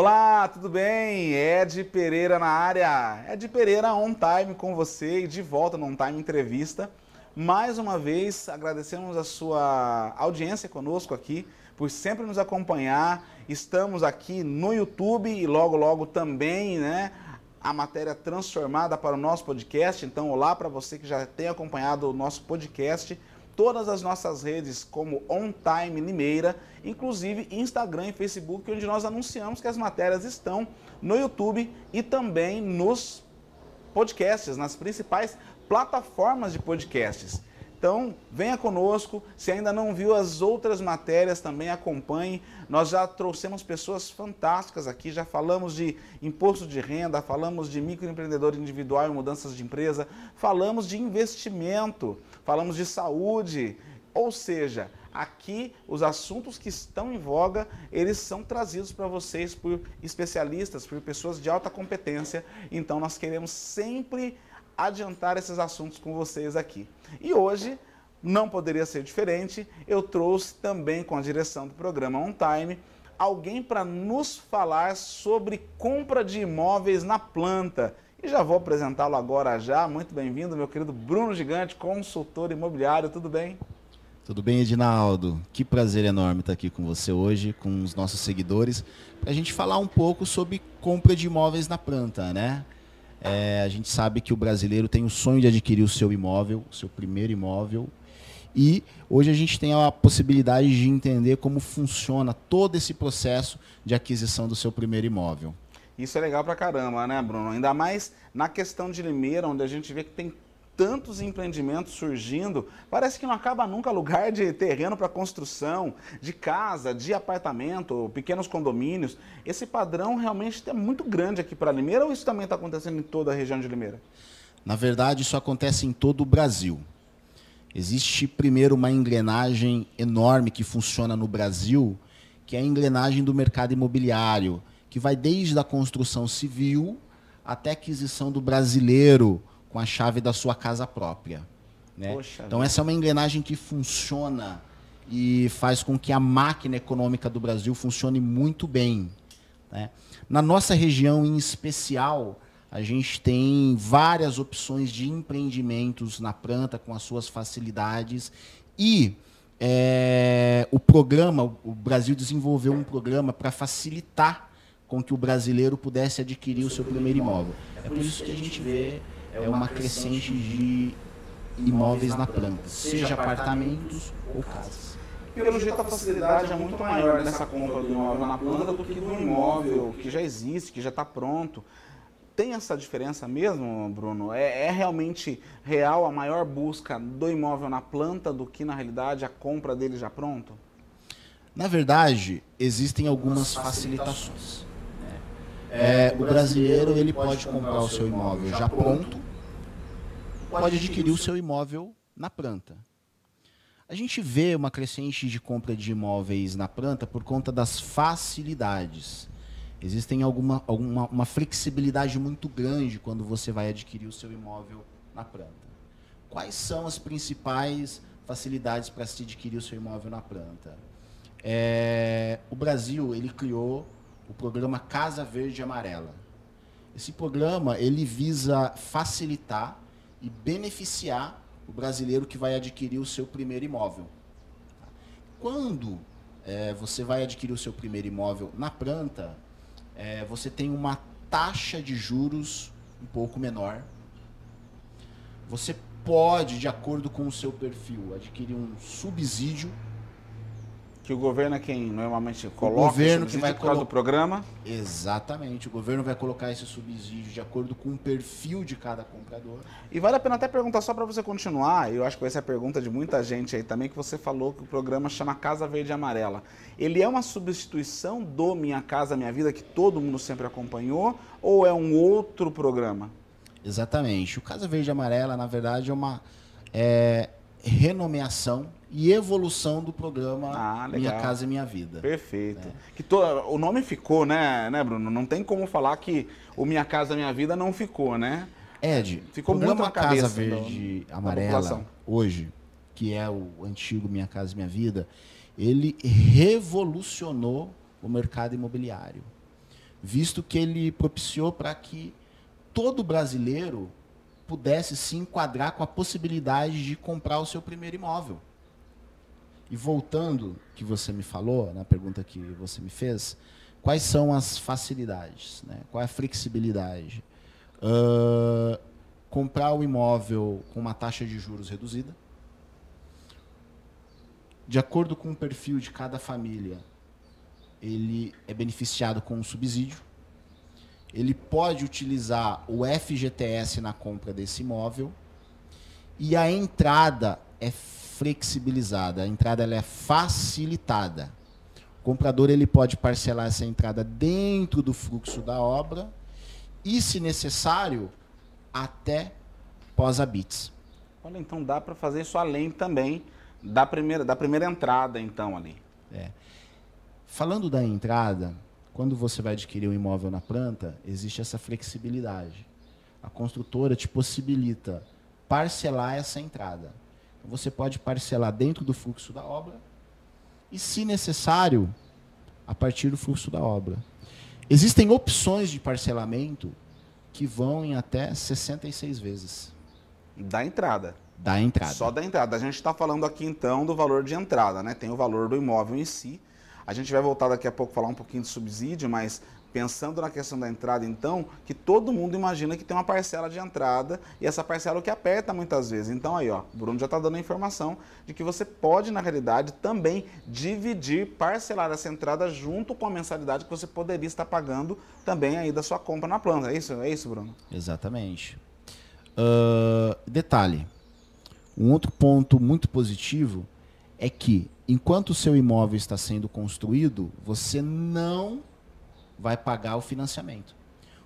Olá, tudo bem? Ed Pereira na área. Ed Pereira on time com você e de volta no On Time Entrevista. Mais uma vez, agradecemos a sua audiência conosco aqui, por sempre nos acompanhar. Estamos aqui no YouTube e logo, logo também, né? A matéria transformada para o nosso podcast. Então, olá para você que já tem acompanhado o nosso podcast todas as nossas redes como On Time Limeira, inclusive Instagram e Facebook, onde nós anunciamos que as matérias estão no YouTube e também nos podcasts, nas principais plataformas de podcasts. Então, venha conosco. Se ainda não viu as outras matérias, também acompanhe. Nós já trouxemos pessoas fantásticas aqui, já falamos de imposto de renda, falamos de microempreendedor individual e mudanças de empresa, falamos de investimento, falamos de saúde. Ou seja, aqui os assuntos que estão em voga, eles são trazidos para vocês por especialistas, por pessoas de alta competência. Então, nós queremos sempre adiantar esses assuntos com vocês aqui. E hoje, não poderia ser diferente, eu trouxe também com a direção do programa On Time alguém para nos falar sobre compra de imóveis na planta. E já vou apresentá-lo agora já. Muito bem-vindo, meu querido Bruno Gigante, consultor imobiliário. Tudo bem? Tudo bem, Edinaldo? Que prazer enorme estar aqui com você hoje, com os nossos seguidores, para a gente falar um pouco sobre compra de imóveis na planta, né? É, a gente sabe que o brasileiro tem o sonho de adquirir o seu imóvel, o seu primeiro imóvel. E hoje a gente tem a possibilidade de entender como funciona todo esse processo de aquisição do seu primeiro imóvel. Isso é legal pra caramba, né, Bruno? Ainda mais na questão de Limeira, onde a gente vê que tem tantos empreendimentos surgindo, parece que não acaba nunca lugar de terreno para construção, de casa, de apartamento, pequenos condomínios. Esse padrão realmente é muito grande aqui para Limeira ou isso também está acontecendo em toda a região de Limeira? Na verdade, isso acontece em todo o Brasil. Existe primeiro uma engrenagem enorme que funciona no Brasil, que é a engrenagem do mercado imobiliário, que vai desde a construção civil até a aquisição do brasileiro com a chave da sua casa própria. Né? então, essa é uma engrenagem que funciona e faz com que a máquina econômica do Brasil funcione muito bem. Né? Na nossa região, em especial, a gente tem várias opções de empreendimentos na planta com as suas facilidades e é, o programa, o Brasil desenvolveu um programa para facilitar com que o brasileiro pudesse adquirir o seu primeiro imóvel. É por isso que a gente vê é uma crescente de imóveis na planta, seja apartamentos ou casas. Pelo jeito, a facilidade é muito maior nessa compra do imóvel na planta do que do imóvel que já existe, que já está pronto. Tem essa diferença mesmo, Bruno? É, é, realmente real a maior busca do imóvel na planta do que, na realidade, a compra dele já pronto? Na verdade, existem algumas facilitações. É, o brasileiro ele pode comprar o seu imóvel já pronto, pode adquirir o seu imóvel na planta. A gente vê uma crescente de compra de imóveis na planta por conta das facilidades. Existem alguma, alguma uma flexibilidade muito grande quando você vai adquirir o seu imóvel na planta. Quais são as principais facilidades para se adquirir o seu imóvel na planta? É, o Brasil ele criou o programa Casa Verde Amarela. Esse programa ele visa facilitar e beneficiar o brasileiro que vai adquirir o seu primeiro imóvel. Quando é, você vai adquirir o seu primeiro imóvel na planta, é, você tem uma taxa de juros um pouco menor. Você pode, de acordo com o seu perfil, adquirir um subsídio que o governo é quem normalmente coloca o governo que vai colocar do programa? Exatamente. O governo vai colocar esse subsídio de acordo com o perfil de cada comprador. E vale a pena até perguntar só para você continuar, eu acho que essa é a pergunta de muita gente aí também, que você falou que o programa chama Casa Verde e Amarela. Ele é uma substituição do Minha Casa Minha Vida, que todo mundo sempre acompanhou, ou é um outro programa? Exatamente. O Casa Verde e Amarela, na verdade, é uma é, renomeação e evolução do programa ah, Minha Casa e Minha Vida. Perfeito. Né? Que to... O nome ficou, né, né, Bruno? Não tem como falar que o Minha Casa Minha Vida não ficou, né? Ed, ficou muito na cabeça Casa Verde do, Amarela, hoje, que é o antigo Minha Casa Minha Vida, ele revolucionou o mercado imobiliário. visto que ele propiciou para que todo brasileiro pudesse se enquadrar com a possibilidade de comprar o seu primeiro imóvel. E voltando que você me falou, na pergunta que você me fez, quais são as facilidades? Né? Qual é a flexibilidade? Uh, comprar o imóvel com uma taxa de juros reduzida. De acordo com o perfil de cada família, ele é beneficiado com um subsídio. Ele pode utilizar o FGTS na compra desse imóvel. E a entrada é flexibilizada, a entrada ela é facilitada. O comprador ele pode parcelar essa entrada dentro do fluxo da obra e, se necessário, até pós-habits. Olha, então dá para fazer isso além também da primeira, da primeira entrada, então, ali. É. Falando da entrada, quando você vai adquirir um imóvel na planta, existe essa flexibilidade. A construtora te possibilita parcelar essa entrada. Você pode parcelar dentro do fluxo da obra e, se necessário, a partir do fluxo da obra. Existem opções de parcelamento que vão em até 66 vezes. Da entrada. Da entrada. Só da entrada. A gente está falando aqui então do valor de entrada, né? Tem o valor do imóvel em si. A gente vai voltar daqui a pouco falar um pouquinho de subsídio, mas Pensando na questão da entrada, então, que todo mundo imagina que tem uma parcela de entrada e essa parcela é o que aperta muitas vezes. Então aí, ó, o Bruno já está dando a informação de que você pode, na realidade, também dividir, parcelar essa entrada junto com a mensalidade que você poderia estar pagando também aí da sua compra na planta. É isso, é isso Bruno? Exatamente. Uh, detalhe, um outro ponto muito positivo é que, enquanto o seu imóvel está sendo construído, você não vai pagar o financiamento.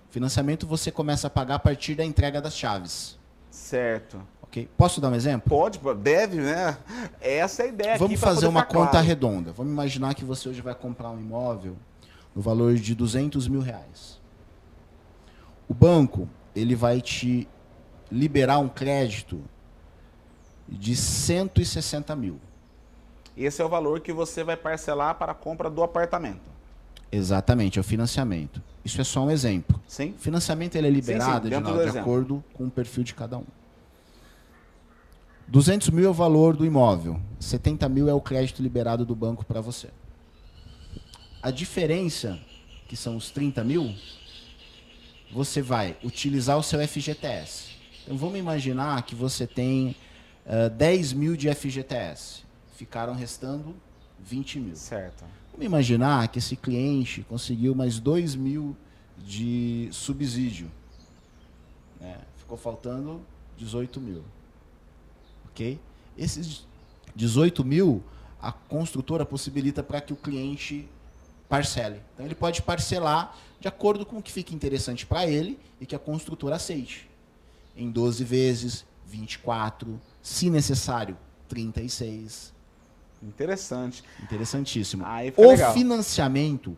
O financiamento você começa a pagar a partir da entrega das chaves. Certo. Ok? Posso dar um exemplo? Pode, deve, né? Essa é a ideia. Vamos fazer uma conta claro. redonda. Vamos imaginar que você hoje vai comprar um imóvel no valor de 200 mil reais. O banco ele vai te liberar um crédito de 160 mil. Esse é o valor que você vai parcelar para a compra do apartamento. Exatamente, é o financiamento. Isso é só um exemplo. Sim. O financiamento ele é liberado sim, sim, de, de acordo com o perfil de cada um. 200 mil é o valor do imóvel, 70 mil é o crédito liberado do banco para você. A diferença, que são os 30 mil, você vai utilizar o seu FGTS. Então vamos imaginar que você tem uh, eh, 10 mil de FGTS. Ficaram restando 20 mil. Certo. Vamos imaginar que esse cliente conseguiu mais 2 mil de subsídio. Né? Ficou faltando 18 mil. Ok? Esses 18 mil, a construtora possibilita para que o cliente parcele. Então ele pode parcelar de acordo com o que fica interessante para ele e que a construtora aceite. Em 12 vezes, 24, se necessário, 36. Interessante. Interessantíssimo. o legal. financiamento,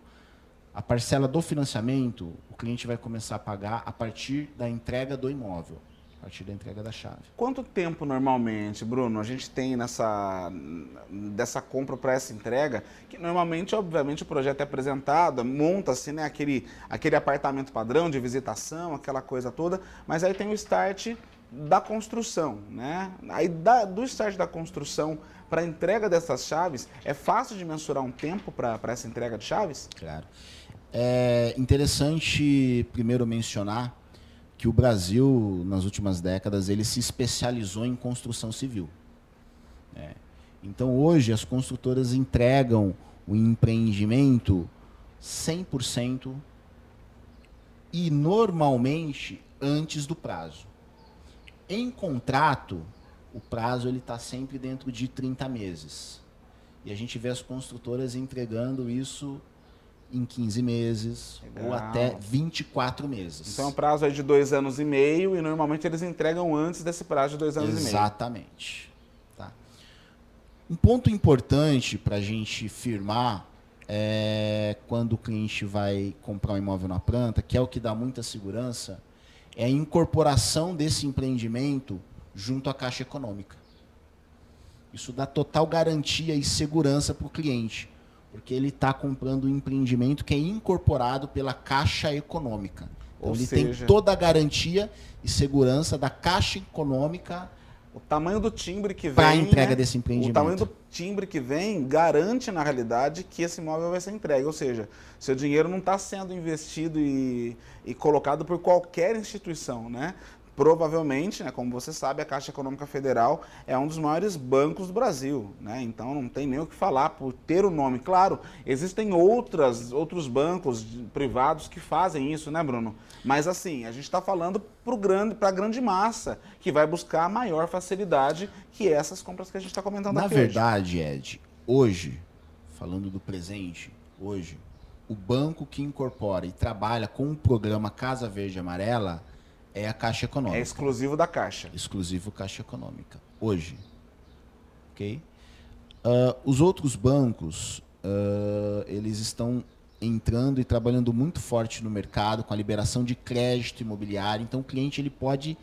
a parcela do financiamento, o cliente vai começar a pagar a partir da entrega do imóvel, a partir da entrega da chave. Quanto tempo normalmente, Bruno, a gente tem nessa dessa compra para essa entrega? Que normalmente, obviamente, o projeto é apresentado, monta-se né, aquele, aquele apartamento padrão de visitação, aquela coisa toda, mas aí tem o start da construção, né? Aí da, do start da construção para entrega dessas chaves, é fácil de mensurar um tempo para essa entrega de chaves? Claro. É interessante primeiro mencionar que o Brasil, nas últimas décadas, ele se especializou em construção civil. É. Então, hoje, as construtoras entregam o empreendimento 100% e, normalmente, antes do prazo. Em contrato, o prazo ele está sempre dentro de 30 meses. E a gente vê as construtoras entregando isso em 15 meses Legal. ou até 24 meses. Então, o é prazo é de dois anos e meio e normalmente eles entregam antes desse prazo de dois anos Exatamente. e meio. Exatamente. Tá. Um ponto importante para a gente firmar é quando o cliente vai comprar um imóvel na planta, que é o que dá muita segurança, é a incorporação desse empreendimento junto à Caixa Econômica. Isso dá total garantia e segurança para o cliente. Porque ele está comprando um empreendimento que é incorporado pela Caixa Econômica. Então Ou ele seja- tem toda a garantia e segurança da Caixa Econômica O tamanho do timbre que vem. para a entrega né? desse O empreendimento. tamanho do timbre que vem garante, na realidade, que esse imóvel vai ser entregue. Ou seja, seu dinheiro não está sendo investido e, e colocado por qualquer instituição, né? Provavelmente, né, como você sabe, a Caixa Econômica Federal é um dos maiores bancos do Brasil, né? Então não tem nem o que falar por ter o nome. Claro, existem outras, outros bancos privados que fazem isso, né, Bruno? Mas assim, a gente está falando para grande, a grande massa que vai buscar a maior facilidade que essas compras que a gente está comentando Na aqui hoje. verdade, Ed, hoje, falando do presente, hoje, o banco que incorpora e trabalha com o programa Casa Verde Amarela é a Caixa Econômica. É exclusivo da Caixa. exclusivo Caixa Econômica. Hoje. Ok? Ah, os outros bancos, ah, eles estão entrando e trabalhando muito forte no mercado com a liberação de crédito imobiliário. Então, o cliente ele pode,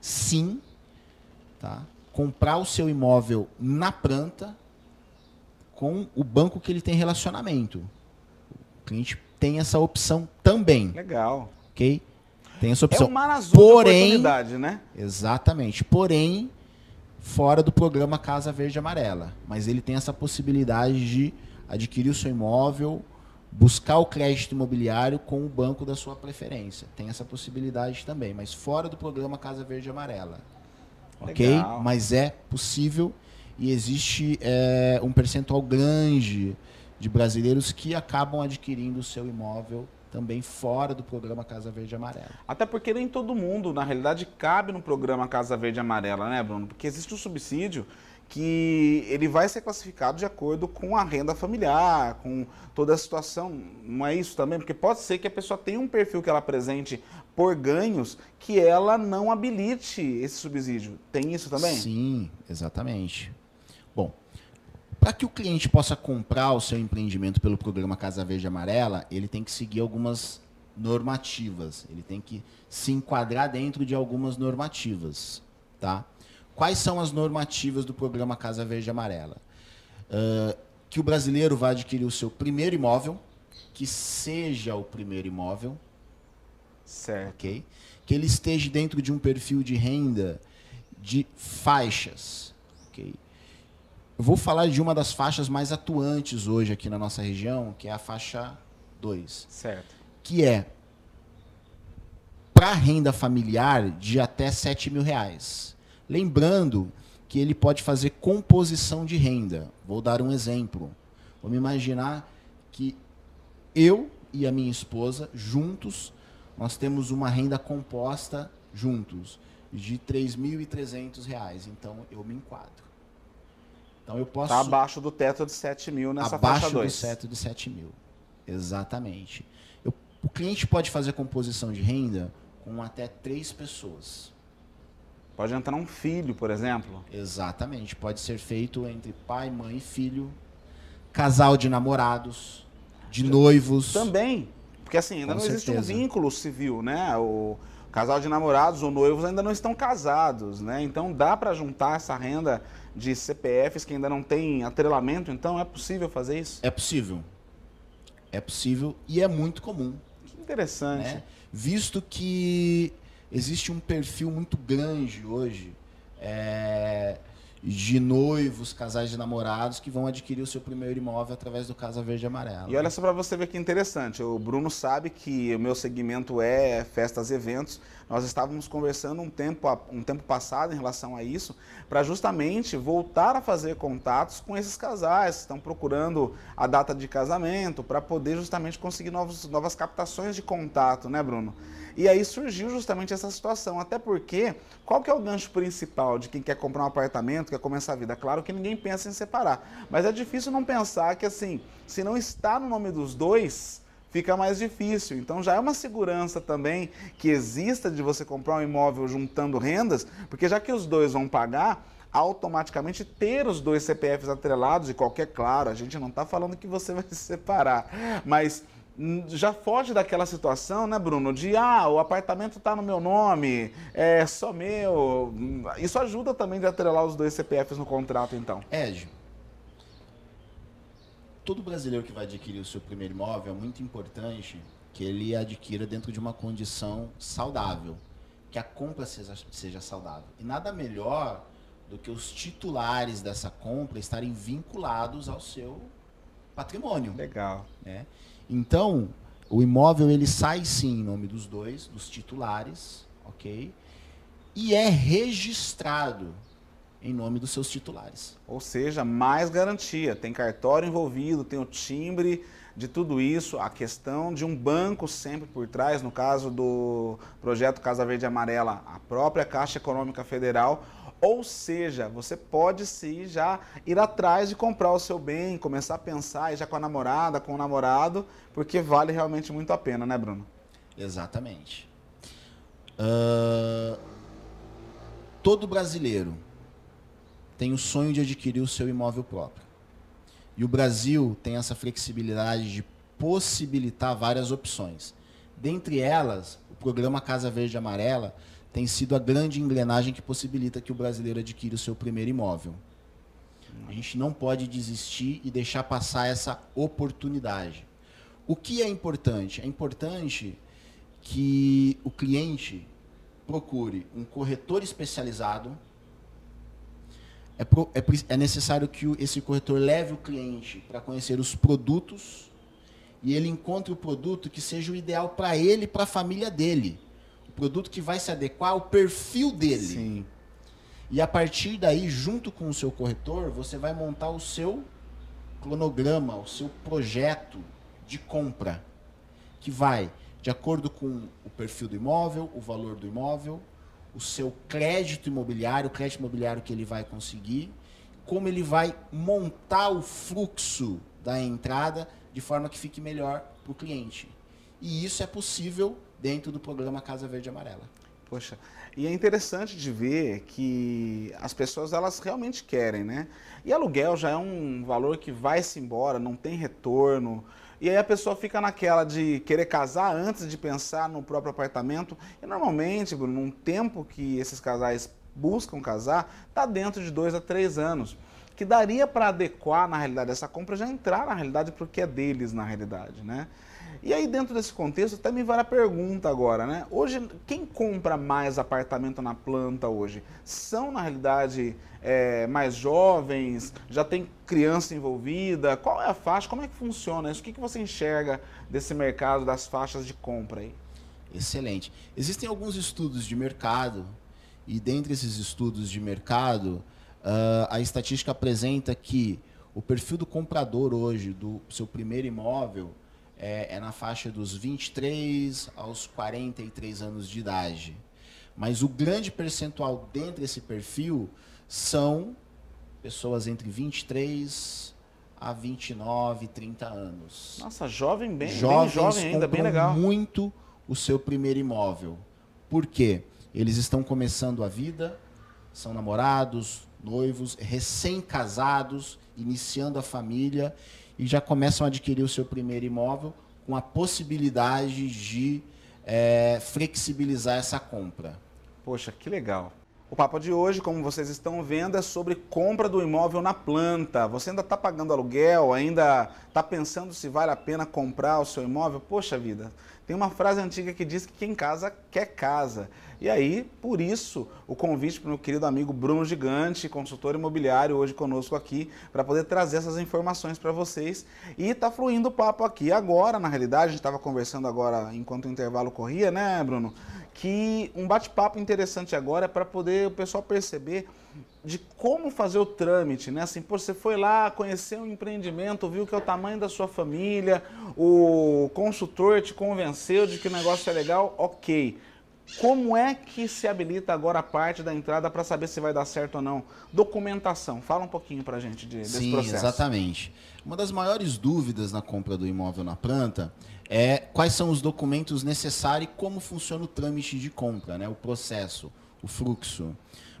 sim, tá, comprar o seu imóvel na planta com o banco que ele tem relacionamento. O cliente tem essa opção também, Legal. ok? Tem essa É opção. um mar azul Porém- de oportunidade, né? Exatamente. Porém, fora do programa Casa Verde Amarela. Mas ele tem essa possibilidade de adquirir o seu imóvel, buscar o crédito imobiliário com o banco da sua preferência. Tem essa possibilidade também, mas fora do programa Casa Verde Amarela. Ok? Legal. Mas é possível e existe é, um percentual grande de brasileiros que acabam adquirindo o seu imóvel também fora do programa Casa Verde Amarela. Até porque nem todo mundo, na realidade, cabe no programa Casa Verde Amarela, né, Bruno? Porque existe um subsídio que ele vai ser classificado de acordo com a renda familiar, com toda a situação. Não é isso também? Porque pode ser que a pessoa tenha um perfil que ela apresente por ganhos que ela não habilite esse subsídio. Tem isso também? Sim, exatamente. Bom, para que o cliente possa comprar o seu empreendimento pelo programa Casa Verde Amarela, ele tem que seguir algumas normativas. Ele tem que se enquadrar dentro de algumas normativas, tá? Quais são as normativas do programa Casa Verde Amarela? Ah, que o brasileiro vai adquirir o seu primeiro imóvel, que seja o primeiro imóvel, Certo. ok? Que ele esteja dentro de um perfil de renda de faixas, ok? Eu vou falar de uma das faixas mais atuantes hoje aqui na nossa região, que é a faixa 2, Certo. que é para renda familiar de até 7 mil reais. Lembrando que ele pode fazer composição de renda. Vou dar um exemplo. Vamos imaginar que eu e a minha esposa, juntos, nós temos uma renda composta juntos de 3.300 reais. Então eu me enquadro. Então eu posso Está abaixo do teto de 7 mil nessa abaixo faixa do 2. teto de 7 mil. Exatamente. Eu- o cliente pode fazer composição de renda com até três pessoas. Pode entrar um filho, por exemplo. Exatamente. Pode ser feito entre pai, mãe e filho, casal de namorados, de noivos. Também. Porque assim, ainda Com não existe um certeza. vínculo civil, né? O casal de namorados ou noivos ainda não estão casados, né? Então dá para juntar essa renda de CPFs que ainda não tem atrelamento, então é possível fazer isso? É possível. É possível e é muito comum. Que interessante. né? Visto que existe um perfil muito grande hoje é, de noivos, casais de namorados que vão adquirir o seu primeiro imóvel através do Casa Verde e Amarela. E olha só para você ver que interessante. O Bruno sabe que o meu segmento é festas e eventos. Nós estávamos conversando um tempo, um tempo passado em relação a isso, para justamente voltar a fazer contatos com esses casais que estão procurando a data de casamento, para poder justamente conseguir novos, novas captações de contato, né, Bruno? E aí surgiu justamente essa situação. Até porque, qual que é o gancho principal de quem quer comprar um apartamento, quer começar a vida? Claro que ninguém pensa em separar. Mas é difícil não pensar que, assim, se não está no nome dos dois, fica mais difícil. Então já é uma segurança também que exista de você comprar um imóvel juntando rendas, porque já que os dois vão pagar, automaticamente ter os dois CPFs atrelados e qualquer, claro, a gente não está falando que você vai se separar, mas hum, já foge daquela situação, né, Bruno, de ah, o apartamento está no meu nome, é só meu. Isso ajuda também de atrelar os dois CPFs no contrato, então. Ed, todo brasileiro que vai adquirir o seu primeiro imóvel é muito importante que ele adquira dentro de uma condição saudável, que a compra seja, seja saudável. E nada melhor do que os titulares dessa compra estarem vinculados ao seu patrimônio. Legal. Né? Então, o imóvel ele sai sim em nome dos dois, dos titulares, ok? E é registrado em nome dos seus titulares. Ou seja, mais garantia. Tem cartório envolvido, tem o timbre de tudo isso, a questão de um banco sempre por trás, no caso do projeto Casa Verde e Amarela, a própria Caixa Econômica Federal. Ou seja, você pode sim já ir atrás de comprar o seu bem, começar a pensar já com a namorada, com o namorado, porque vale realmente muito a pena, né, Bruno? Exatamente. Uh, todo brasileiro tem o sonho de adquirir o seu imóvel próprio. E o Brasil tem essa flexibilidade de possibilitar várias opções. Dentre elas, o programa Casa Verde Amarela tem sido a grande engrenagem que possibilita que o brasileiro adquira o seu primeiro imóvel. A gente não pode desistir e deixar passar essa oportunidade. O que é importante? É importante que o cliente procure um corretor especializado é, pro, é, é necessário que o, esse corretor leve o cliente para conhecer os produtos e ele encontre o produto que seja o ideal para ele e para a família dele. O produto que vai se adequar ao perfil dele. Sim. E a partir daí, junto com o seu corretor, você vai montar o seu cronograma, o seu projeto de compra, que vai de acordo com o perfil do imóvel, o valor do imóvel, o seu crédito imobiliário, o crédito imobiliário que ele vai conseguir, como ele vai montar o fluxo da entrada de forma que fique melhor para o cliente. E isso é possível dentro do programa Casa Verde Amarela. Poxa, e é interessante de ver que as pessoas elas realmente querem, né? E aluguel já é um valor que vai-se embora, não tem retorno. E aí a pessoa fica naquela de querer casar antes de pensar no próprio apartamento. E normalmente, Bruno, num tempo que esses casais buscam casar, está dentro de dois a três anos. Que daria para adequar, na realidade, essa compra já entrar na realidade para o que é deles, na realidade, né? E aí, dentro desse contexto, até me vale a pergunta agora, né? Hoje, quem compra mais apartamento na planta hoje? São, na realidade, é, mais jovens? Já tem criança envolvida? Qual é a faixa? Como é que funciona isso? O que, que você enxerga desse mercado das faixas de compra aí? Excelente. Existem alguns estudos de mercado, e dentre esses estudos de mercado, uh, a estatística apresenta que o perfil do comprador hoje, do seu primeiro imóvel, é, é na faixa dos 23 aos 43 anos de idade. Mas o grande percentual dentro desse perfil são pessoas entre 23 a 29, 30 anos. Nossa, jovem bem, Jovens bem jovem ainda, bem legal. muito o seu primeiro imóvel. Por quê? Eles estão começando a vida, são namorados, noivos, recém-casados, iniciando a família e já começam a adquirir o seu primeiro imóvel com a possibilidade de é, flexibilizar essa compra. Poxa, que legal. O papo de hoje, como vocês estão vendo, é sobre compra do imóvel na planta. Você ainda está pagando aluguel, ainda está pensando se vale a pena comprar o seu imóvel? Poxa vida, tem uma frase antiga que diz que quem casa quer casa. E aí, por isso, o convite para o meu querido amigo Bruno Gigante, consultor imobiliário, hoje conosco aqui, para poder trazer essas informações para vocês. E está fluindo o papo aqui agora, na realidade, a gente estava conversando agora enquanto o intervalo corria, né, Bruno? Que um bate-papo interessante agora é para poder o pessoal perceber de como fazer o trâmite, né? Assim, pô, você foi lá, conheceu um empreendimento, viu que é o tamanho da sua família, o consultor te convenceu de que o negócio é legal, ok. Como é que se habilita agora a parte da entrada para saber se vai dar certo ou não? Documentação. Fala um pouquinho para a gente de, desse Sim, processo. Sim, exatamente. Uma das maiores dúvidas na compra do imóvel na planta é quais são os documentos necessários e como funciona o trâmite de compra, né? o processo, o fluxo.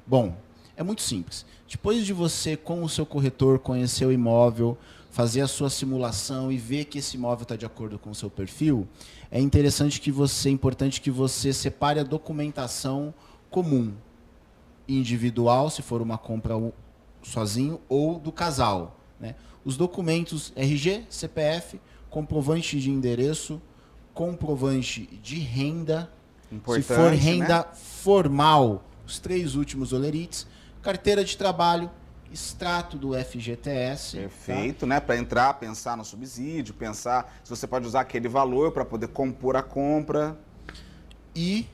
Bom, é muito simples. Depois de você, com o seu corretor, conhecer o imóvel, fazer a sua simulação e ver que esse imóvel está de acordo com o seu perfil, é interessante que você, é importante que você separe a documentação comum, individual, se for uma compra sozinho, ou do casal, Né? Os documentos RG, CPF, comprovante de endereço, comprovante de renda, Importante, se for né? renda formal, os três últimos olerites, carteira de trabalho, extrato do FGTS. Perfeito, né? Para entrar, pensar no subsídio, pensar se você pode usar aquele valor para poder compor a compra. tá? E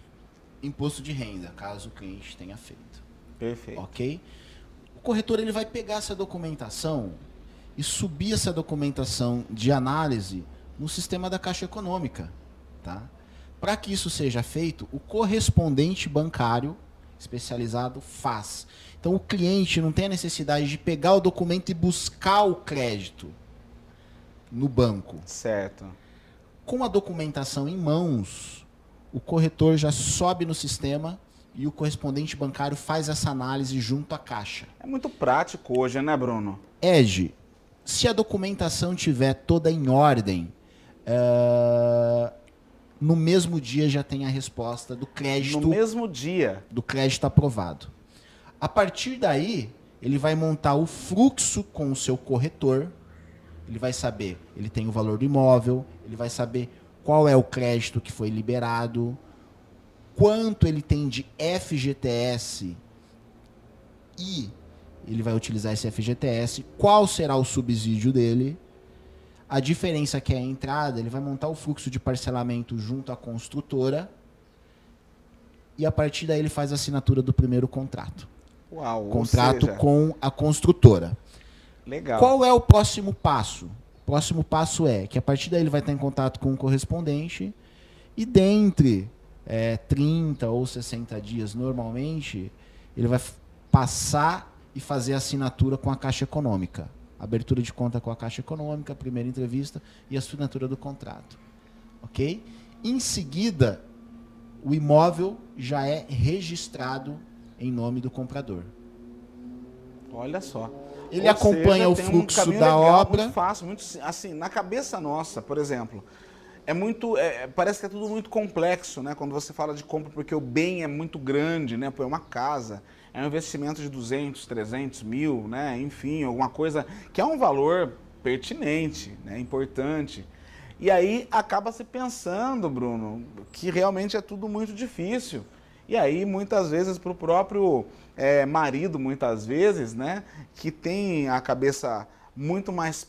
imposto de renda, caso o cliente tenha feito. Perfeito. Ok? O corretor ele vai pegar essa documentação e subir essa documentação de análise no sistema da Caixa Econômica. Tá? Para que isso seja feito, o correspondente bancário especializado faz. Então o cliente não tem a necessidade de pegar o documento e buscar o crédito no banco. Certo. Com a documentação em mãos, o corretor já sobe no sistema e o correspondente bancário faz essa análise junto à caixa. É muito prático hoje, né, Bruno? Ed, se a documentação tiver toda em ordem, eh, no mesmo dia já tem a resposta do crédito No mesmo dia. do crédito aprovado. A partir daí, ele vai montar o fluxo com o seu corretor. Ele vai saber, ele tem o valor do imóvel, ele vai saber qual é o crédito que foi liberado, quanto ele tem de FGTS e ele vai utilizar esse FGTS, qual será o subsídio dele. A diferença que é a entrada, ele vai montar o fluxo de parcelamento junto à construtora e a partir daí ele faz a assinatura do primeiro contrato. Uau. Contrato seja, com a construtora. Legal. Qual é o próximo passo? O próximo passo é que a partir daí ele vai estar em contato com o correspondente e dentre é, 30 ou 60 dias normalmente, ele vai passar e fazer a assinatura com a Caixa Econômica. Abertura de conta com a Caixa Econômica, primeira entrevista e assinatura do contrato. Ok? Em seguida, o imóvel já é registrado em nome do comprador. Olha só. Ele Ou acompanha seja, o um fluxo caminho da legal, obra. Muito fácil, muito si- assim, na cabeça nossa, por exemplo. É muito, é, é, parece que é tudo muito complexo, né? Quando você fala de compra, porque o bem é muito grande, né? Pô, é uma casa, é um investimento de 200, 300 mil, né? Enfim, alguma coisa que é um valor pertinente, né? Importante. E aí acaba se pensando, Bruno, que realmente é tudo muito difícil. E aí, muitas vezes, para o próprio eh, marido, muitas vezes, né, que tem a cabeça muito mais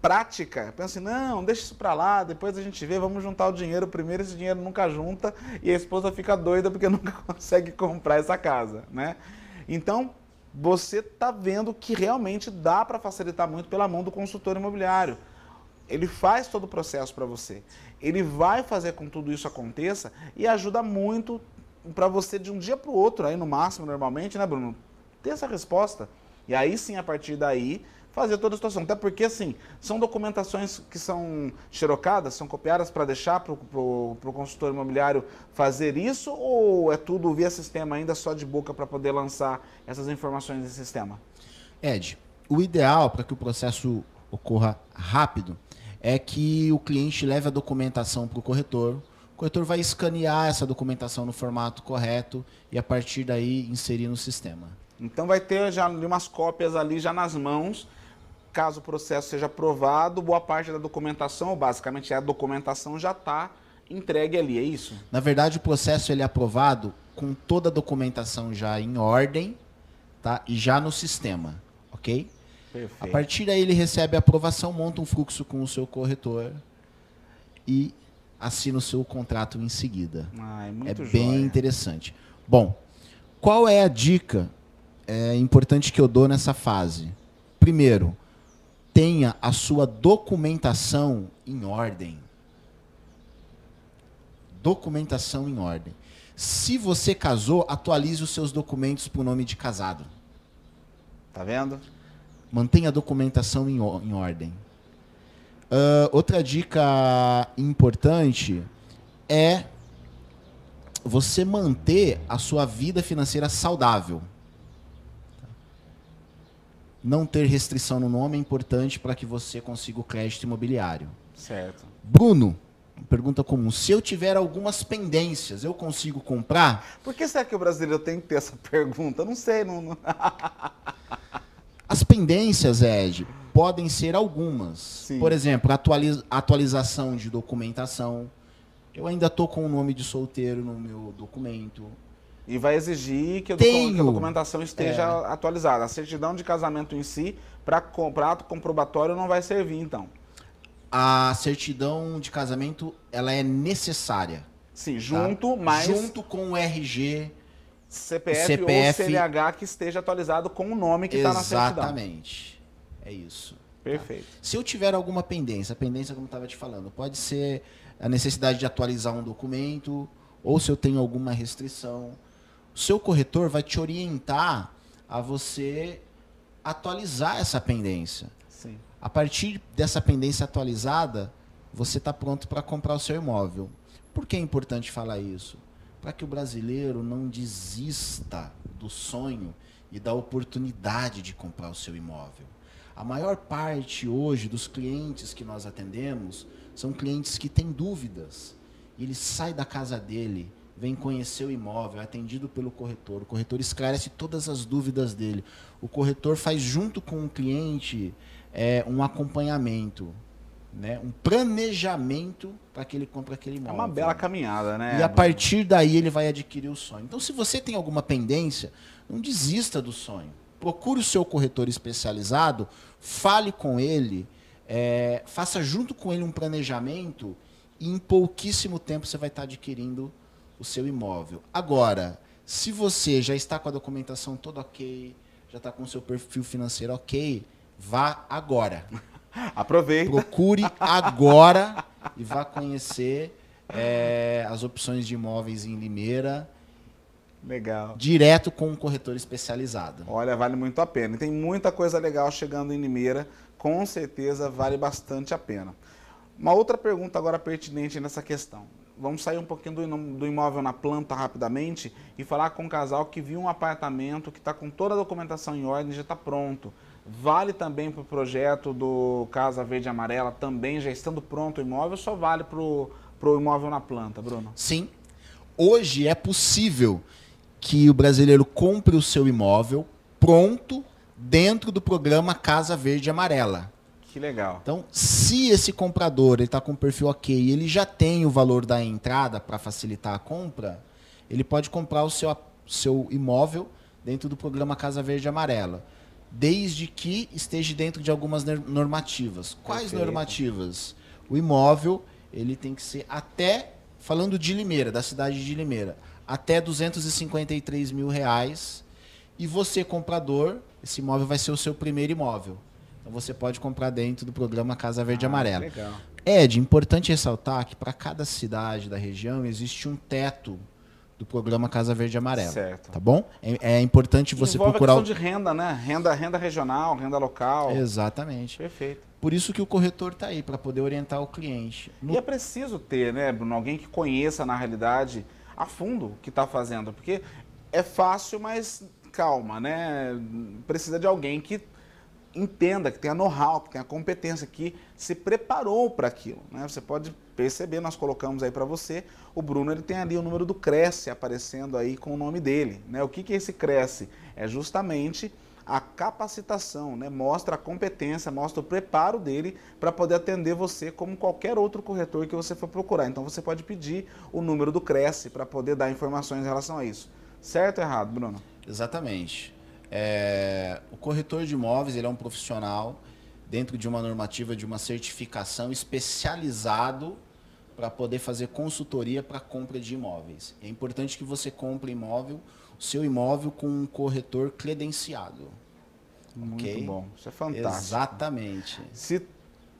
prática, pensa assim, não, deixa isso para lá, depois a gente vê, vamos juntar o dinheiro primeiro, esse dinheiro nunca junta, e a esposa fica doida porque nunca consegue comprar essa casa, né? Então, você tá vendo que realmente dá para facilitar muito pela mão do consultor imobiliário. Ele faz todo o processo para você. Ele vai fazer com que tudo isso aconteça e ajuda muito para você de um dia para o outro, aí no máximo, normalmente, né, Bruno? Ter essa resposta. E aí sim, a partir daí, fazer toda a situação. Até porque, assim, são documentações que são xerocadas, são copiadas para deixar para o consultor imobiliário fazer isso ou é tudo via sistema ainda só de boca para poder lançar essas informações em sistema? Ed, o ideal para que o processo ocorra rápido é que o cliente leve a documentação para o corretor. O corretor vai escanear essa documentação no formato correto e a partir daí inserir no sistema. Então vai ter já umas cópias ali já nas mãos. Caso o processo seja aprovado, boa parte da documentação, ou basicamente a documentação já está entregue ali, é isso? Na verdade, o processo ele é aprovado com toda a documentação já em ordem, tá? E já no sistema, ok? A Perfeito. partir daí ele recebe a aprovação, monta um fluxo com o seu corretor e assina o seu contrato em seguida. Ah, é É bem interessante. Bom, qual é a dica é, importante que eu dou nessa fase? Primeiro, tenha a sua documentação em ordem. Documentação em ordem. Se você casou, atualize os seus documentos para o nome de casado. Tá vendo? Mantenha a documentação em, em ordem. Ah, outra dica importante é você manter a sua vida financeira saudável. Não ter restrição no nome é importante para que você consiga o crédito imobiliário. Certo. Bruno, pergunta comum. Se eu tiver algumas pendências, eu consigo comprar? Por que será que o brasileiro tem que ter essa pergunta? Não sei. Não, não- As pendências, Ed, podem ser algumas. Sim. Por exemplo, atualiza- atualização de documentação. Eu ainda estou com o nome de solteiro no meu documento. E vai exigir que a, Tenho. que a documentação esteja atualizada. A certidão de casamento em si, para ato comprobatório, não vai servir, então. A certidão de casamento, ela é necessária. Sim, tá? junto, mas Junto com o RG. CPF, CPF. ou CNH que esteja atualizado com o nome que está na certidão. Exatamente. É isso. Perfeito. Se eu tiver alguma pendência, a pendência, como eu estava te falando, pode ser a necessidade de atualizar um documento, ou se eu tenho alguma restrição. O seu corretor vai te orientar a você atualizar essa pendência. Sim. A partir dessa pendência atualizada, você está pronto para comprar o seu imóvel. Por que é importante falar isso? Para que o brasileiro não desista do sonho e da oportunidade de comprar o seu imóvel. A maior parte hoje dos clientes que nós atendemos são clientes que têm dúvidas. Ele sai da casa dele, vem conhecer o imóvel, é atendido pelo corretor. O corretor esclarece todas as dúvidas dele. O corretor faz junto com o cliente é, um acompanhamento, né? um planejamento para que ele compre aquele É imóvel. uma bela caminhada, né? E a partir daí ele vai adquirir o sonho. Então, se você tem alguma pendência, não desista do sonho. Procure o seu corretor especializado, fale com ele, é, faça junto com ele um planejamento e em pouquíssimo tempo você vai estar adquirindo o seu imóvel. Agora, se você já está com a documentação toda ok, já está com o seu perfil financeiro ok, vá agora. Aproveita. Procure agora e vá conhecer é, as opções de imóveis em Limeira, Legal. direto com um corretor especializado. Olha, vale muito a pena. E tem muita coisa legal chegando em Limeira. Com certeza vale bastante a pena. Uma outra pergunta agora pertinente nessa questão. Vamos sair um pouquinho do, do imóvel na planta rapidamente e falar com um casal que viu um apartamento que está com toda a documentação em ordem já está pronto. Vale também para o projeto do Casa Verde e Amarela, também já estando pronto o imóvel, só vale para o imóvel na planta, Bruno? Sim, hoje é possível que o brasileiro compre o seu imóvel pronto dentro do programa Casa Verde e Amarela. Que legal. Então, se esse comprador está com o perfil ok e ele já tem o valor da entrada para facilitar a compra, ele pode comprar o seu, seu imóvel dentro do programa Casa Verde Amarela, desde que esteja dentro de algumas nor- normativas. Quais Perfeito. normativas? O imóvel ele tem que ser até, falando de Limeira, da cidade de Limeira, até 253 mil reais. E você, comprador, esse imóvel vai ser o seu primeiro imóvel. Então você pode comprar dentro do programa Casa Verde Ah, Amarela. Legal. Ed, importante ressaltar que para cada cidade da região existe um teto do programa Casa Verde Amarela. Certo. Tá bom? É, é importante você Envolve procurar. a questão de renda, né? Renda, renda regional, renda local. Exatamente. Perfeito. Por isso que o corretor está aí, para poder orientar o cliente. No- E é preciso ter, né, Bruno, alguém que conheça na realidade a fundo o que está fazendo, porque é fácil, mas calma, né? Precisa de alguém que entenda, que tenha know-how, que tenha competência, que se preparou para aquilo, né? Você pode perceber, nós colocamos aí para você, o Bruno ele tem ali o número do Cresce aparecendo aí com o nome dele, né? O que que é esse Cresce? É justamente a capacitação, né? Mostra a competência, mostra o preparo dele para poder atender você como qualquer outro corretor que você for procurar. Então você pode pedir o número do Cresce para poder dar informações em relação a isso. Certo ou errado, Bruno? Exatamente. É, o corretor de imóveis ele é um profissional dentro de uma normativa de uma certificação especializado para poder fazer consultoria para compra de imóveis. É importante que você compre imóvel, o seu imóvel com um corretor credenciado. Muito Ok? bom. Isso é fantástico. Exatamente. Se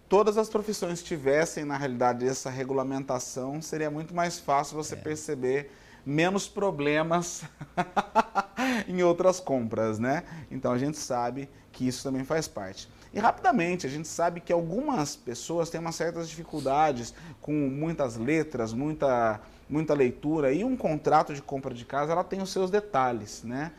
todas as profissões tivessem, na realidade, essa regulamentação, seria muito mais fácil você perceber menos problemas em outras compras, né? Então a gente sabe que isso também faz parte. E rapidamente, a gente sabe que algumas pessoas têm umas certas dificuldades com muitas letras, muita, muita leitura, e um contrato de compra de casa, ela tem os seus detalhes, né?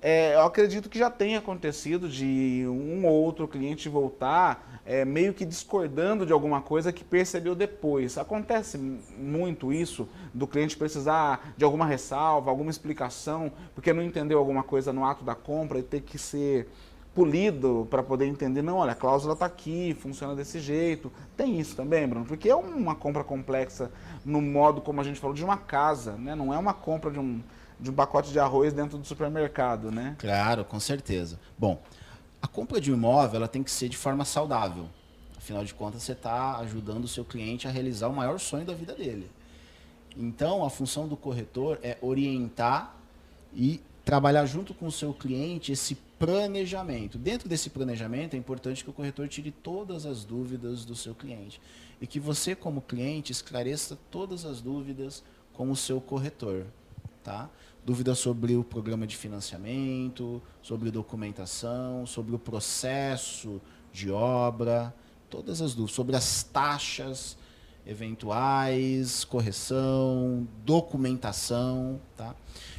É, eu acredito que já tenha acontecido de um ou outro cliente voltar é, meio que discordando de alguma coisa que percebeu depois. Acontece muito isso do cliente precisar de alguma ressalva, alguma explicação, porque não entendeu alguma coisa no ato da compra e ter que ser polido para poder entender, não, olha, a cláusula está aqui, funciona desse jeito. Tem isso também, Bruno? Porque é uma compra complexa no modo como a gente falou de uma casa, né? Não é uma compra de um, de um pacote de arroz dentro do supermercado, né? Claro, com certeza. Bom, a compra de um imóvel ela tem que ser de forma saudável. Afinal de contas, você está ajudando o seu cliente a realizar o maior sonho da vida dele. Então, a função do corretor é orientar e trabalhar junto com o seu cliente esse planejamento. Dentro desse planejamento, é importante que o corretor tire todas as dúvidas do seu cliente e que você, como cliente, esclareça todas as dúvidas com o seu corretor. Tá? Dúvidas sobre o programa de financiamento, sobre documentação, sobre o processo de obra, todas as dúvidas, sobre as taxas eventuais, correção, documentação, tá?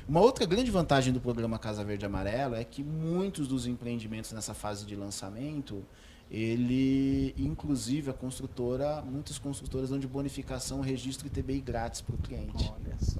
Uma outra grande vantagem do programa Casa Verde Amarelo é que muitos dos empreendimentos nessa fase de lançamento, ele, inclusive a construtora, muitas construtoras dão de bonificação registro ITBI grátis para o cliente. Olha só.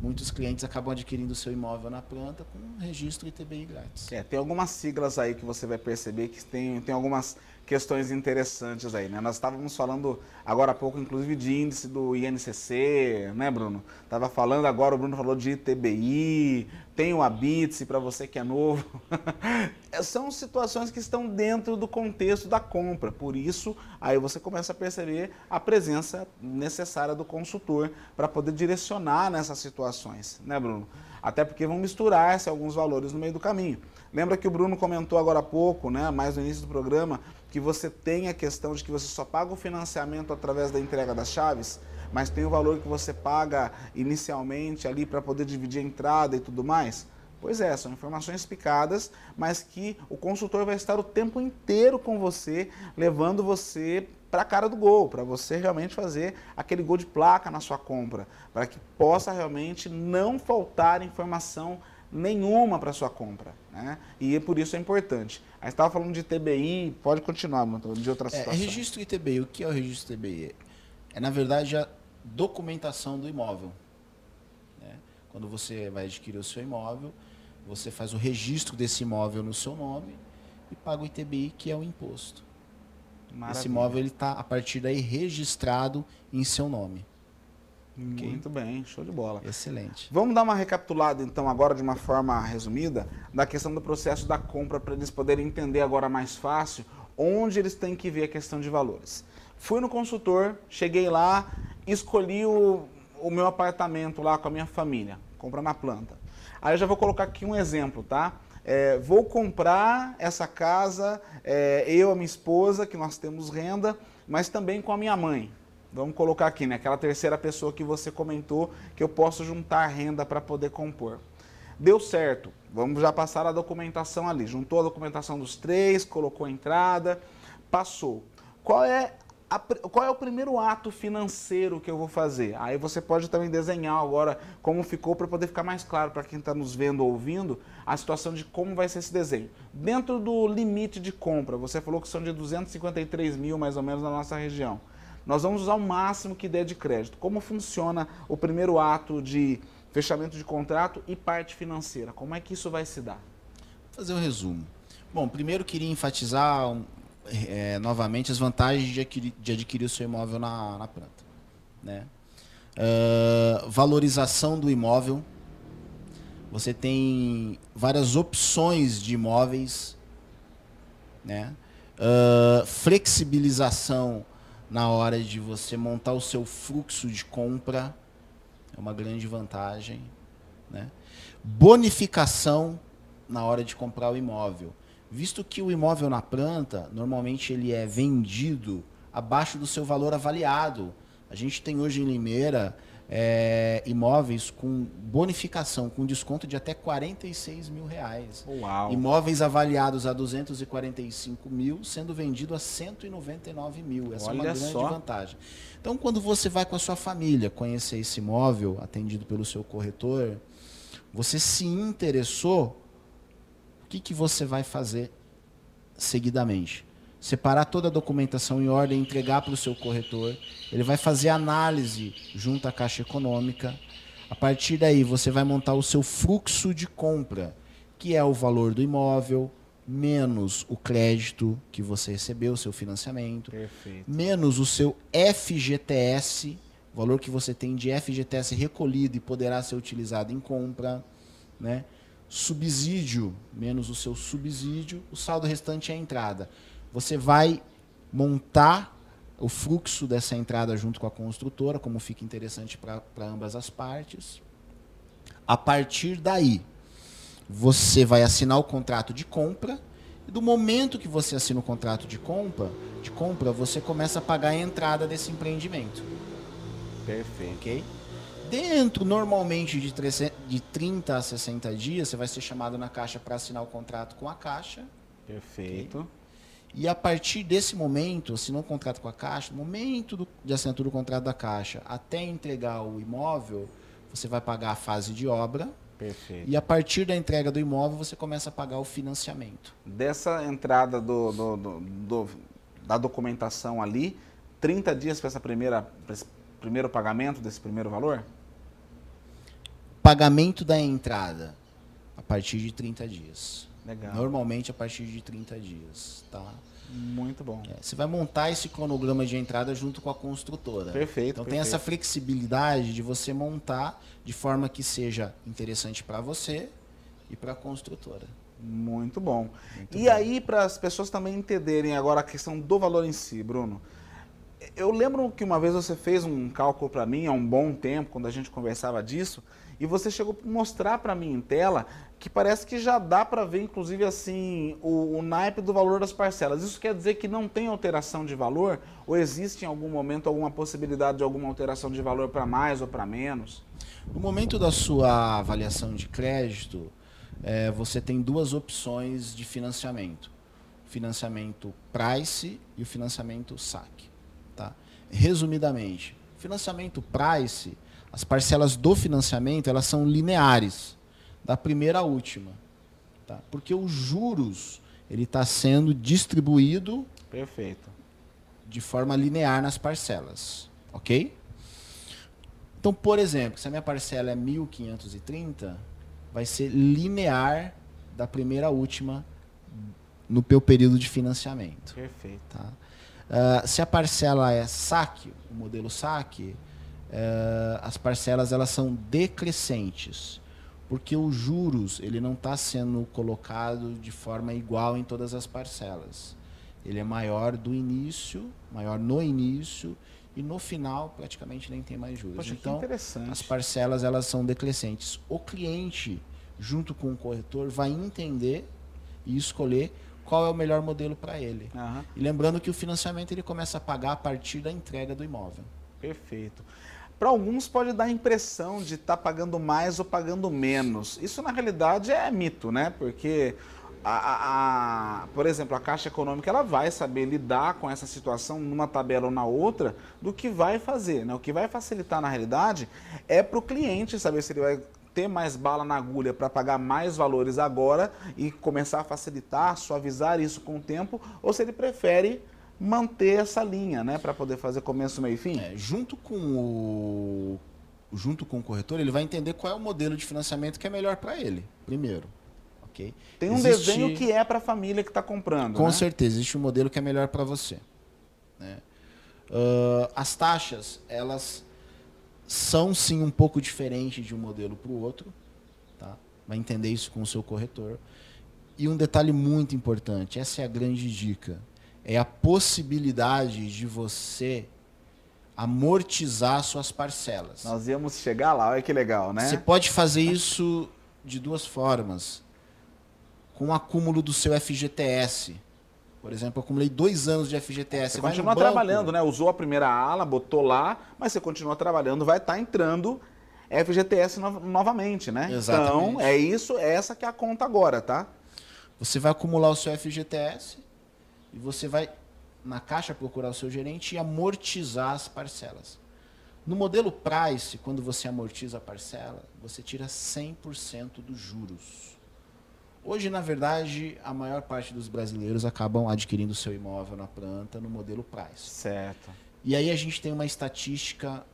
Muitos clientes acabam adquirindo seu imóvel na planta com registro ITBI grátis. É, tem algumas siglas aí que você vai perceber que tem, tem algumas questões interessantes aí, né? Nós estávamos falando agora há pouco, inclusive, de índice do INCC, né, Bruno? Tava falando agora, o Bruno falou de ITBI, tem o Abitse para você que é novo. São situações que estão dentro do contexto da compra, por isso aí você começa a perceber a presença necessária do consultor para poder direcionar nessas situações, né, Bruno? Até porque vão misturar-se alguns valores no meio do caminho. Lembra que o Bruno comentou agora há pouco, né, mais no início do programa, que você tem a questão de que você só paga o financiamento através da entrega das chaves, mas tem o valor que você paga inicialmente ali para poder dividir a entrada e tudo mais? Pois é, são informações picadas, mas que o consultor vai estar o tempo inteiro com você, levando você para a cara do gol, para você realmente fazer aquele gol de placa na sua compra, para que possa realmente não faltar informação nenhuma para sua compra. Né? E por isso é importante. Aí estava falando de TBI, pode continuar, de outra situação. É, registro ITBI, o que é o registro ITBI? É, na verdade, a documentação do imóvel. Né? Quando você vai adquirir o seu imóvel, você faz o registro desse imóvel no seu nome e paga o ITBI, que é o imposto. Maravilha. Esse imóvel está, a partir daí, registrado em seu nome. Okay. Muito bem, show de bola. Excelente. Vamos dar uma recapitulada então agora de uma forma resumida da questão do processo da compra para eles poderem entender agora mais fácil onde eles têm que ver a questão de valores. Fui no consultor, cheguei lá, escolhi o, o meu apartamento lá com a minha família, compra na planta. Aí eu já vou colocar aqui um exemplo, tá? É, vou comprar essa casa, é, eu, a minha esposa, que nós temos renda, mas também com a minha mãe. Vamos colocar aqui, né? Aquela terceira pessoa que você comentou que eu posso juntar renda para poder compor. Deu certo. Vamos já passar a documentação ali. Juntou a documentação dos três, colocou a entrada, passou. Qual é a, qual é o primeiro ato financeiro que eu vou fazer? Aí você pode também desenhar agora como ficou para poder ficar mais claro para quem está nos vendo ou ouvindo a situação de como vai ser esse desenho. Dentro do limite de compra, você falou que são de 253 mil mais ou menos na nossa região nós vamos usar o máximo que der de crédito. Como funciona o primeiro ato de fechamento de contrato e parte financeira? Como é que isso vai se dar? Vou fazer um resumo. Bom, primeiro queria enfatizar é, novamente as vantagens de adquirir, de adquirir o seu imóvel na, na planta. Né? Uh, valorização do imóvel. Você tem várias opções de imóveis. Né? Uh, flexibilização na hora de você montar o seu fluxo de compra, é uma grande vantagem. Né? Bonificação na hora de comprar o imóvel. Visto que o imóvel na planta, normalmente ele é vendido abaixo do seu valor avaliado. A gente tem hoje em Limeira é, imóveis com bonificação, com desconto de até 46 mil reais. Uau. Imóveis avaliados a 245 mil, sendo vendido a 199 mil. Essa Olha é uma grande só. vantagem. Então, quando você vai com a sua família conhecer esse imóvel atendido pelo seu corretor, você se interessou, que, que você vai fazer seguidamente? separar toda a documentação em ordem, entregar para o seu corretor. Ele vai fazer análise junto à Caixa Econômica. A partir daí, você vai montar o seu fluxo de compra, que é o valor do imóvel, menos o crédito que você recebeu, o seu financiamento, Perfeito. menos o seu FGTS, o valor que você tem de FGTS recolhido e poderá ser utilizado em compra, né? Subsídio, menos o seu subsídio, o saldo restante é a entrada. Você vai montar o fluxo dessa entrada junto com a construtora, como fica interessante para ambas as partes. A partir daí, você vai assinar o contrato de compra e do momento que você assina o contrato de compra, de compra, você começa a pagar a entrada desse empreendimento, Perfeito. ok? Dentro, normalmente, de, 300 de 30 a 60 dias, você vai ser chamado na caixa para assinar o contrato com a caixa. Perfeito. E a partir desse momento, assinou o contrato com a Caixa, no momento do, de assinatura do contrato da Caixa até entregar o imóvel, você vai pagar a fase de obra. Perfeito. E a partir da entrega do imóvel, você começa a pagar o financiamento. Dessa entrada do, do- do- da documentação ali, 30 dias para essa primeira pra esse primeiro pagamento desse primeiro valor? Pagamento da entrada, a partir de 30 dias. Legal. Normalmente a partir de 30 dias. Tá? Muito bom. É, você vai montar esse cronograma de entrada junto com a construtora. Perfeito, Então tem perfeito. essa flexibilidade de você montar de forma que seja interessante para você e para a construtora. Muito bom. Muito e bom. aí, para as pessoas também entenderem agora a questão do valor em si, Bruno. Eu lembro que uma vez você fez um cálculo para mim há um bom tempo, quando a gente conversava disso, e você chegou a mostrar para mim em tela que parece que já dá para ver, inclusive, assim, o, o naipe do valor das parcelas. Isso quer dizer que não tem alteração de valor? Ou existe em algum momento alguma possibilidade de alguma alteração de valor para mais ou para menos? No momento da sua avaliação de crédito, eh, você tem duas opções de financiamento: o financiamento Price e o financiamento SAC. Tá? Resumidamente, financiamento Price, as parcelas do financiamento elas são lineares, da primeira à última, tá? porque os juros ele está sendo distribuído Perfeito. de forma linear nas parcelas, ok? Então, por exemplo, se a minha parcela é 1.530, vai ser linear da primeira à última no meu período de financiamento. Perfeito. Tá? Ah, se a parcela é saque, o modelo saque, eh, as parcelas elas são decrescentes, porque os juros ele não está sendo colocado de forma igual em todas as parcelas. Ele é maior do início, maior no início e no final praticamente nem tem mais juros. Poxa, que então, interessante. as parcelas elas são decrescentes. O cliente, junto com o corretor, vai entender e escolher qual é o melhor modelo para ele. Aham. E lembrando que o financiamento ele começa a pagar a partir da entrega do imóvel. Perfeito. Para alguns pode dar a impressão de estar pagando mais ou pagando menos. Isso na realidade é mito, né? Porque, a, a- a- por exemplo, a Caixa Econômica ela vai saber lidar com essa situação numa tabela ou na outra do que vai fazer. Né? O que vai facilitar na realidade é para o cliente saber se ele vai ter mais bala na agulha para pagar mais valores agora e começar a facilitar, suavizar isso com o tempo, ou se ele prefere manter essa linha, né, para poder fazer começo, meio e fim. É, junto com o junto com o corretor, ele vai entender qual é o modelo de financiamento que é melhor para ele, primeiro. ok? Tem um Existe- desenho que é para a família que está comprando. Com né? certeza, existe um modelo que é melhor para você. né? Ah, as taxas, elas são sim um pouco diferentes de um modelo para o outro. Tá? Vai entender isso com o seu corretor. E um detalhe muito importante, essa é a grande dica, é a possibilidade de você amortizar suas parcelas. Nós íamos chegar lá, olha que legal, né? Você pode fazer isso de duas formas. Com o acúmulo do seu FGTS. Por exemplo, eu acumulei dois anos de FGTS. Você vai no continua trabalhando, né? Usou a primeira ala, botou lá, mas você continua trabalhando, vai estar entrando FGTS no- novamente, né? Exatamente. Então, é isso, é essa que é a conta agora, tá? Você vai acumular o seu FGTS e você vai na caixa procurar o seu gerente e amortizar as parcelas. No modelo Price, quando você amortiza a parcela, você tira 100% dos juros. Hoje, na verdade, a maior parte dos brasileiros acabam adquirindo seu imóvel na planta no modelo Price. Certo. E aí a gente tem uma estatística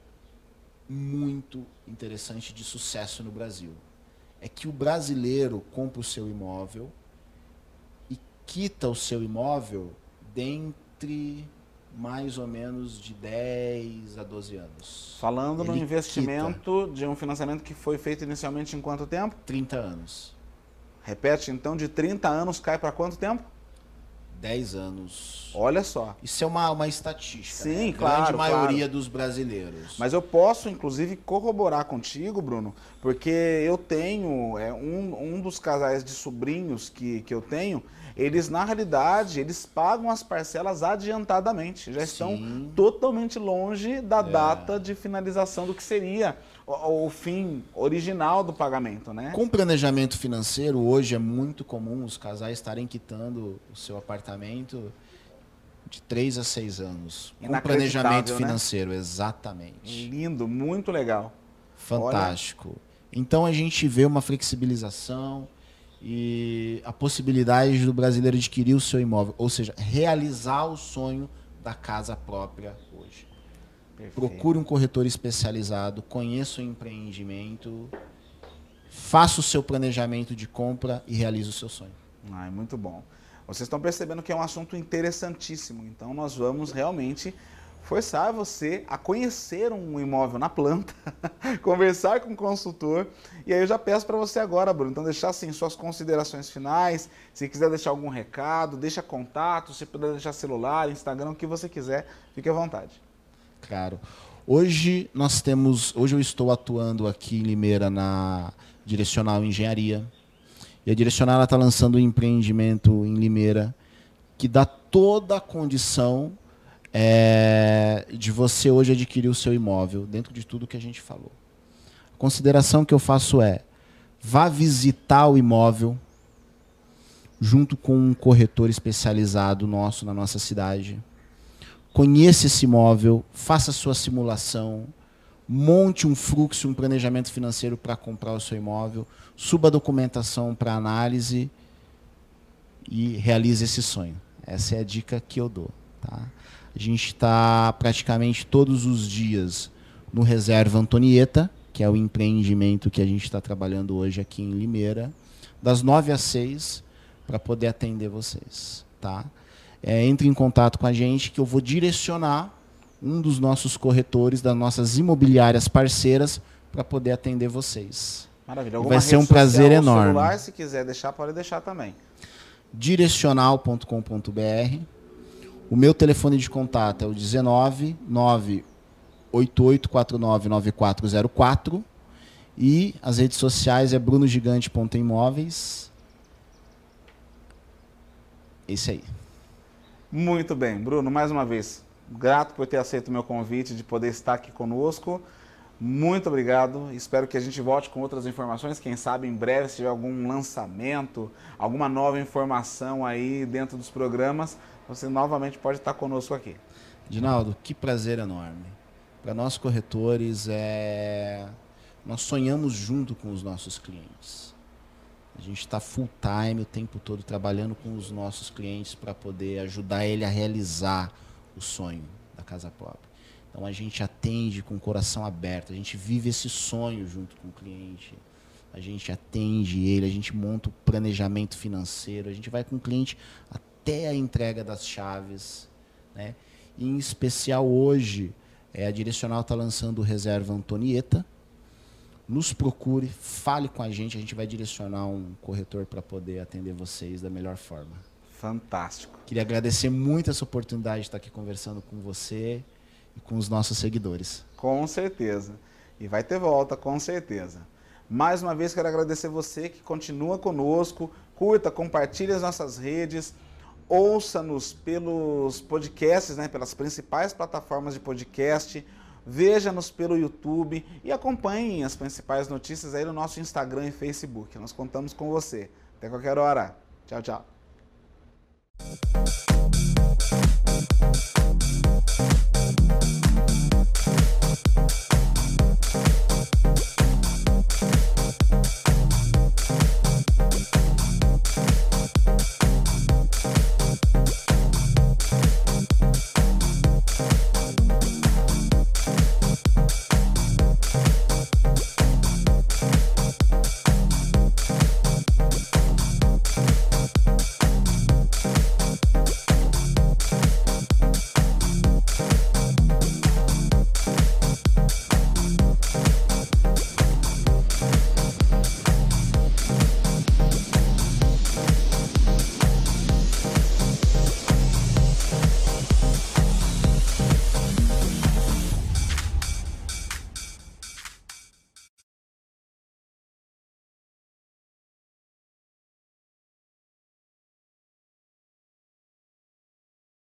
muito interessante de sucesso no Brasil. É que o brasileiro compra o seu imóvel quita o seu imóvel dentre mais ou menos de 10 a 12 anos. Falando no Ele investimento de um financiamento que foi feito inicialmente em quanto tempo? 30 anos. Repete, então, de 30 anos cai para quanto tempo? 10 anos. Olha só. Isso é uma, uma estatística. Sim, né? claro, Grande maioria claro. dos brasileiros. Mas eu posso, inclusive, corroborar contigo, Bruno, porque eu tenho é, um, um dos casais de sobrinhos que, que eu tenho, eles, na realidade, eles pagam as parcelas adiantadamente. Já estão Sim. totalmente longe da É. data de finalização do que seria o, o fim original do pagamento, né? Com planejamento financeiro, hoje é muito comum os casais estarem quitando o seu apartamento de 3 a 6 anos. Com planejamento né? financeiro, exatamente. Lindo, muito legal. Fantástico. Então a gente vê uma flexibilização e a possibilidade do brasileiro adquirir o seu imóvel, ou seja, realizar o sonho da casa própria hoje. Perfeito. Procure um corretor especializado, conheça o empreendimento, faça o seu planejamento de compra e realize o seu sonho. Ai, muito bom. Vocês estão percebendo que é um assunto interessantíssimo. Então nós vamos realmente forçar você a conhecer um imóvel na planta, conversar com o consultor. E aí eu já peço para você agora, Bruno, então deixar assim suas considerações finais. Se quiser deixar algum recado, deixa contato, se puder deixar celular, Instagram, o que você quiser, fique à vontade. Claro. Hoje nós temos, hoje eu estou atuando aqui em Limeira na Direcional Engenharia. E a Direcional está lançando um empreendimento em Limeira que dá toda a condição é, de você hoje adquirir o seu imóvel dentro de tudo que a gente falou. A consideração que eu faço é: vá visitar o imóvel junto com um corretor especializado nosso na nossa cidade conheça esse imóvel, faça sua simulação, monte um fluxo, um planejamento financeiro para comprar o seu imóvel, suba a documentação para análise e realize esse sonho. Essa é a dica que eu dou. Tá? A gente está praticamente todos os dias no Reserva Antonieta, que é o empreendimento que a gente está trabalhando hoje aqui em Limeira, das 9 às 6, para poder atender vocês. Tá? é, entre em contato com a gente que eu vou direcionar um dos nossos corretores, das nossas imobiliárias parceiras, para poder atender vocês. Maravilha. Vai ser um prazer social enorme. Celular, se quiser deixar, pode deixar também. Direcional.com.br. O meu telefone de contato é o 19 988499404 e as redes sociais é brunogigante.imóveis. Esse aí. Muito bem, Bruno, mais uma vez, grato por ter aceito o meu convite de poder estar aqui conosco. Muito obrigado. Espero que a gente volte com outras informações. Quem sabe em breve, se tiver algum lançamento, alguma nova informação aí dentro dos programas, você novamente pode estar conosco aqui. Dinaldo, que prazer enorme. Para nós corretores, é... nós sonhamos junto com os nossos clientes. A gente está full time o tempo todo trabalhando com os nossos clientes para poder ajudar ele a realizar o sonho da casa própria. Então a gente atende com o coração aberto, a gente vive esse sonho junto com o cliente. A gente atende ele, a gente monta o planejamento financeiro, a gente vai com o cliente até a entrega das chaves, né? E, em especial hoje, é, a Direcional está lançando o Reserva Antonieta. Nos procure, fale com a gente, a gente vai direcionar um corretor para poder atender vocês da melhor forma. Fantástico. Queria agradecer muito essa oportunidade de estar aqui conversando com você e com os nossos seguidores. Com certeza. E vai ter volta, com certeza. Mais uma vez quero agradecer você que continua conosco, curta, compartilhe as nossas redes, ouça-nos pelos podcasts, né, pelas principais plataformas de podcast, veja-nos pelo YouTube e acompanhe as principais notícias aí no nosso Instagram e Facebook. Nós contamos com você. Até qualquer hora. Tchau, tchau.